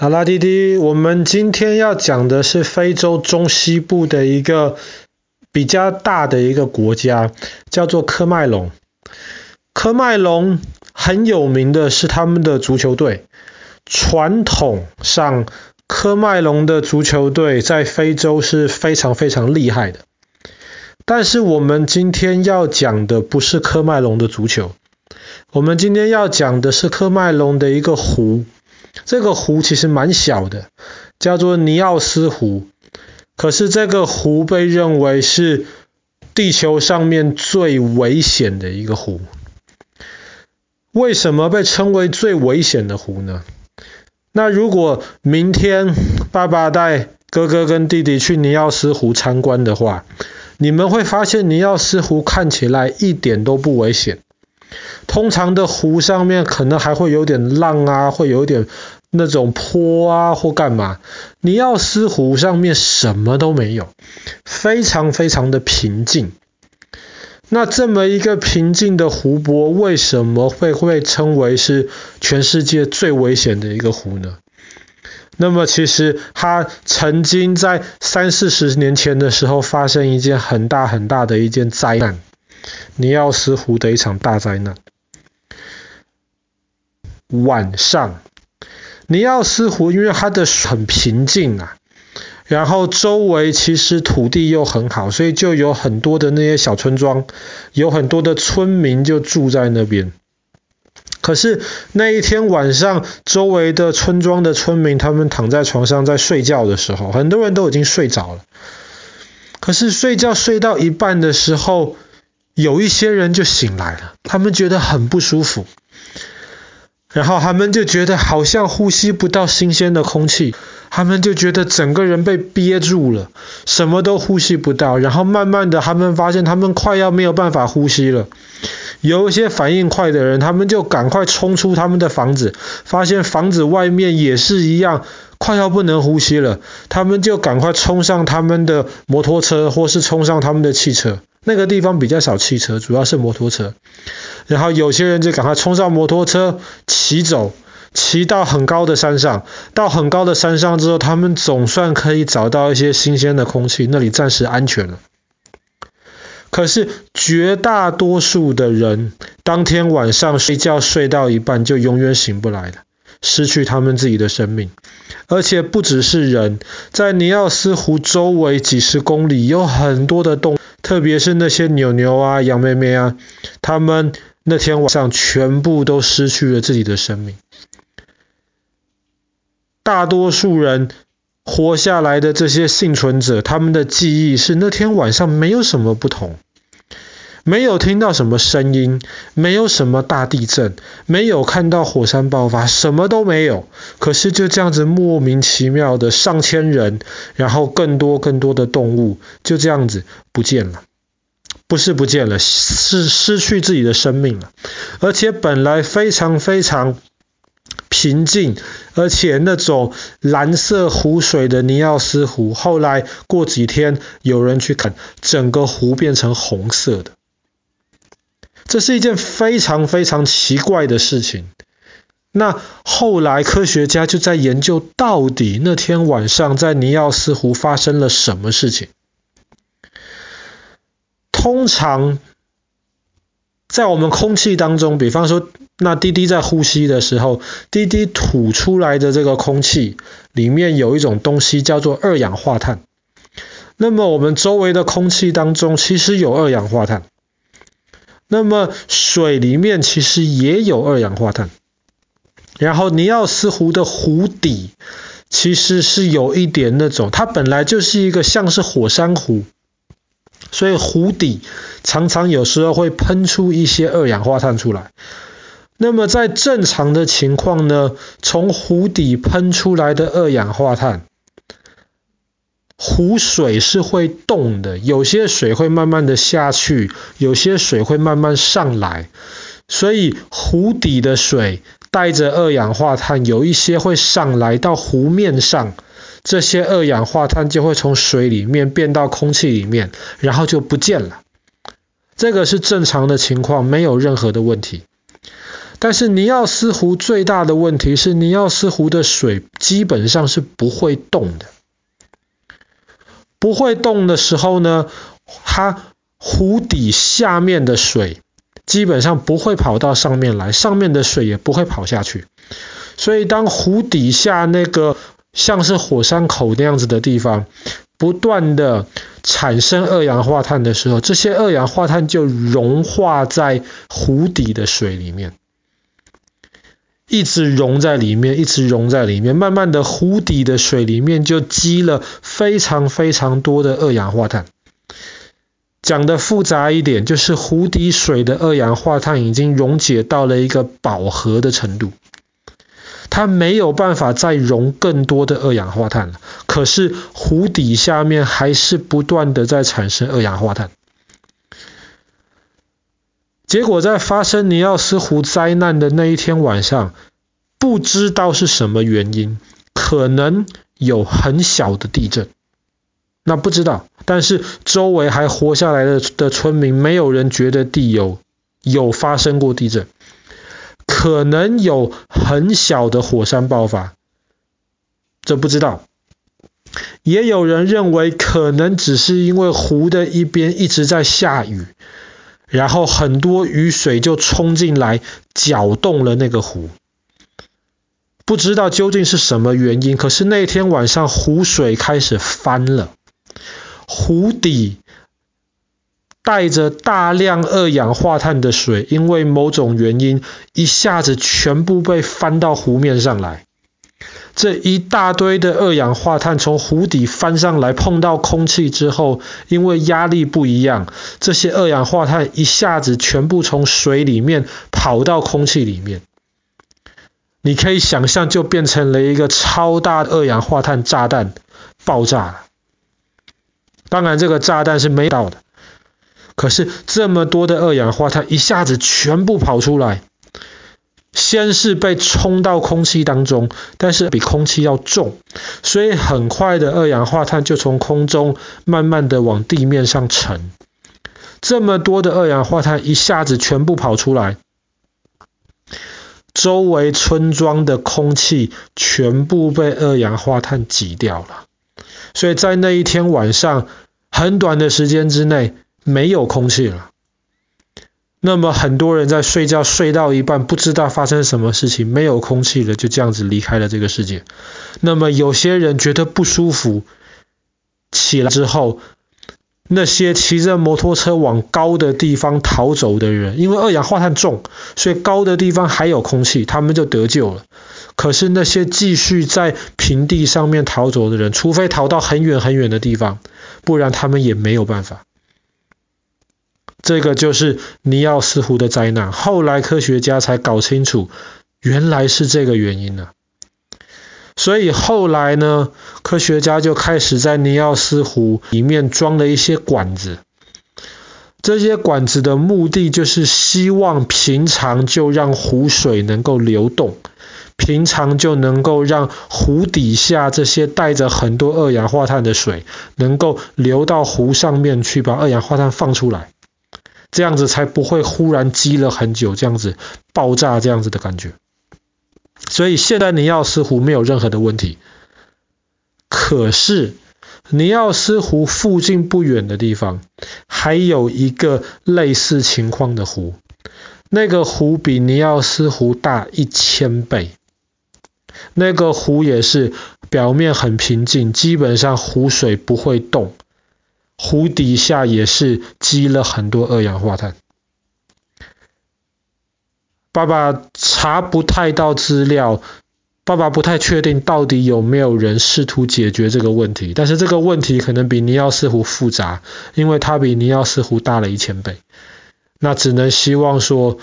好啦，弟弟，我们今天要讲的是非洲中西部的一个比较大的一个国家，叫做科麦隆。科麦隆很有名的是他们的足球队。传统上，科麦隆的足球队在非洲是非常非常厉害的。但是我们今天要讲的不是科麦隆的足球，我们今天要讲的是科麦隆的一个湖。这个湖其实蛮小的，叫做尼奥斯湖。可是这个湖被认为是地球上面最危险的一个湖。为什么被称为最危险的湖呢？那如果明天爸爸带哥哥跟弟弟去尼奥斯湖参观的话，你们会发现尼奥斯湖看起来一点都不危险。通常的湖上面可能还会有点浪啊，会有点那种坡啊或干嘛。尼奥斯湖上面什么都没有，非常非常的平静。那这么一个平静的湖泊，为什么会会称为是全世界最危险的一个湖呢？那么其实它曾经在三四十年前的时候发生一件很大很大的一件灾难，尼奥斯湖的一场大灾难。晚上，尼奥斯湖因为它的很平静啊，然后周围其实土地又很好，所以就有很多的那些小村庄，有很多的村民就住在那边。可是那一天晚上，周围的村庄的村民他们躺在床上在睡觉的时候，很多人都已经睡着了。可是睡觉睡到一半的时候，有一些人就醒来了，他们觉得很不舒服。然后他们就觉得好像呼吸不到新鲜的空气，他们就觉得整个人被憋住了，什么都呼吸不到。然后慢慢的，他们发现他们快要没有办法呼吸了。有一些反应快的人，他们就赶快冲出他们的房子，发现房子外面也是一样，快要不能呼吸了。他们就赶快冲上他们的摩托车，或是冲上他们的汽车。那个地方比较少汽车，主要是摩托车。然后有些人就赶快冲上摩托车，骑走，骑到很高的山上。到很高的山上之后，他们总算可以找到一些新鲜的空气，那里暂时安全了。可是绝大多数的人，当天晚上睡觉睡到一半就永远醒不来了，失去他们自己的生命。而且不只是人，在尼奥斯湖周围几十公里有很多的动，特别是那些牛牛啊、羊妹妹啊，他们。那天晚上，全部都失去了自己的生命。大多数人活下来的这些幸存者，他们的记忆是那天晚上没有什么不同，没有听到什么声音，没有什么大地震，没有看到火山爆发，什么都没有。可是就这样子莫名其妙的上千人，然后更多更多的动物就这样子不见了。不是不见了，是失去自己的生命了。而且本来非常非常平静，而且那种蓝色湖水的尼奥斯湖，后来过几天有人去看，整个湖变成红色的。这是一件非常非常奇怪的事情。那后来科学家就在研究，到底那天晚上在尼奥斯湖发生了什么事情。通常，在我们空气当中，比方说，那滴滴在呼吸的时候，滴滴吐出来的这个空气里面有一种东西叫做二氧化碳。那么我们周围的空气当中其实有二氧化碳，那么水里面其实也有二氧化碳。然后尼奥斯湖的湖底其实是有一点那种，它本来就是一个像是火山湖。所以湖底常常有时候会喷出一些二氧化碳出来。那么在正常的情况呢，从湖底喷出来的二氧化碳，湖水是会动的，有些水会慢慢的下去，有些水会慢慢上来。所以湖底的水带着二氧化碳，有一些会上来到湖面上。这些二氧化碳就会从水里面变到空气里面，然后就不见了。这个是正常的情况，没有任何的问题。但是尼奥斯湖最大的问题是，尼奥斯湖的水基本上是不会动的。不会动的时候呢，它湖底下面的水基本上不会跑到上面来，上面的水也不会跑下去。所以当湖底下那个像是火山口那样子的地方不断的产生二氧化碳的时候，这些二氧化碳就融化在湖底的水里面。一直溶在里面，一直溶在里面，慢慢的湖底的水里面就积了非常非常多的二氧化碳。讲的复杂一点，就是湖底水的二氧化碳已经溶解到了一个饱和的程度，它没有办法再溶更多的二氧化碳了。可是湖底下面还是不断的在产生二氧化碳。结果在发生尼奥斯湖灾难的那一天晚上，不知道是什么原因，可能有很小的地震，那不知道。但是周围还活下来的的村民，没有人觉得地有有发生过地震，可能有很小的火山爆发，这不知道。也有人认为，可能只是因为湖的一边一直在下雨。然后很多雨水就冲进来，搅动了那个湖。不知道究竟是什么原因，可是那天晚上湖水开始翻了，湖底带着大量二氧化碳的水，因为某种原因，一下子全部被翻到湖面上来。这一大堆的二氧化碳从湖底翻上来，碰到空气之后，因为压力不一样，这些二氧化碳一下子全部从水里面跑到空气里面。你可以想象，就变成了一个超大的二氧化碳炸弹爆炸了。当然，这个炸弹是没到的，可是这么多的二氧化碳一下子全部跑出来。先是被冲到空气当中，但是比空气要重，所以很快的二氧化碳就从空中慢慢的往地面上沉。这么多的二氧化碳一下子全部跑出来，周围村庄的空气全部被二氧化碳挤掉了，所以在那一天晚上，很短的时间之内没有空气了。那么很多人在睡觉睡到一半，不知道发生什么事情，没有空气了，就这样子离开了这个世界。那么有些人觉得不舒服，起来之后，那些骑着摩托车往高的地方逃走的人，因为二氧化碳重，所以高的地方还有空气，他们就得救了。可是那些继续在平地上面逃走的人，除非逃到很远很远的地方，不然他们也没有办法。这个就是尼奥斯湖的灾难。后来科学家才搞清楚，原来是这个原因呢。所以后来呢，科学家就开始在尼奥斯湖里面装了一些管子。这些管子的目的就是希望平常就让湖水能够流动，平常就能够让湖底下这些带着很多二氧化碳的水能够流到湖上面去，把二氧化碳放出来。这样子才不会忽然积了很久，这样子爆炸这样子的感觉。所以现在尼奥斯湖没有任何的问题。可是尼奥斯湖附近不远的地方，还有一个类似情况的湖，那个湖比尼奥斯湖大一千倍。那个湖也是表面很平静，基本上湖水不会动。湖底下也是积了很多二氧化碳。爸爸查不太到资料，爸爸不太确定到底有没有人试图解决这个问题。但是这个问题可能比尼奥斯湖复杂，因为它比尼奥斯湖大了一千倍。那只能希望说。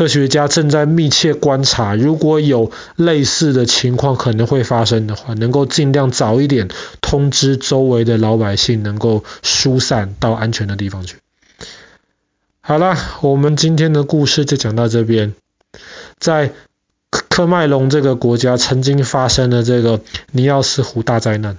科学家正在密切观察，如果有类似的情况可能会发生的话，能够尽量早一点通知周围的老百姓，能够疏散到安全的地方去。好了，我们今天的故事就讲到这边。在科麦隆这个国家曾经发生了这个尼奥斯湖大灾难。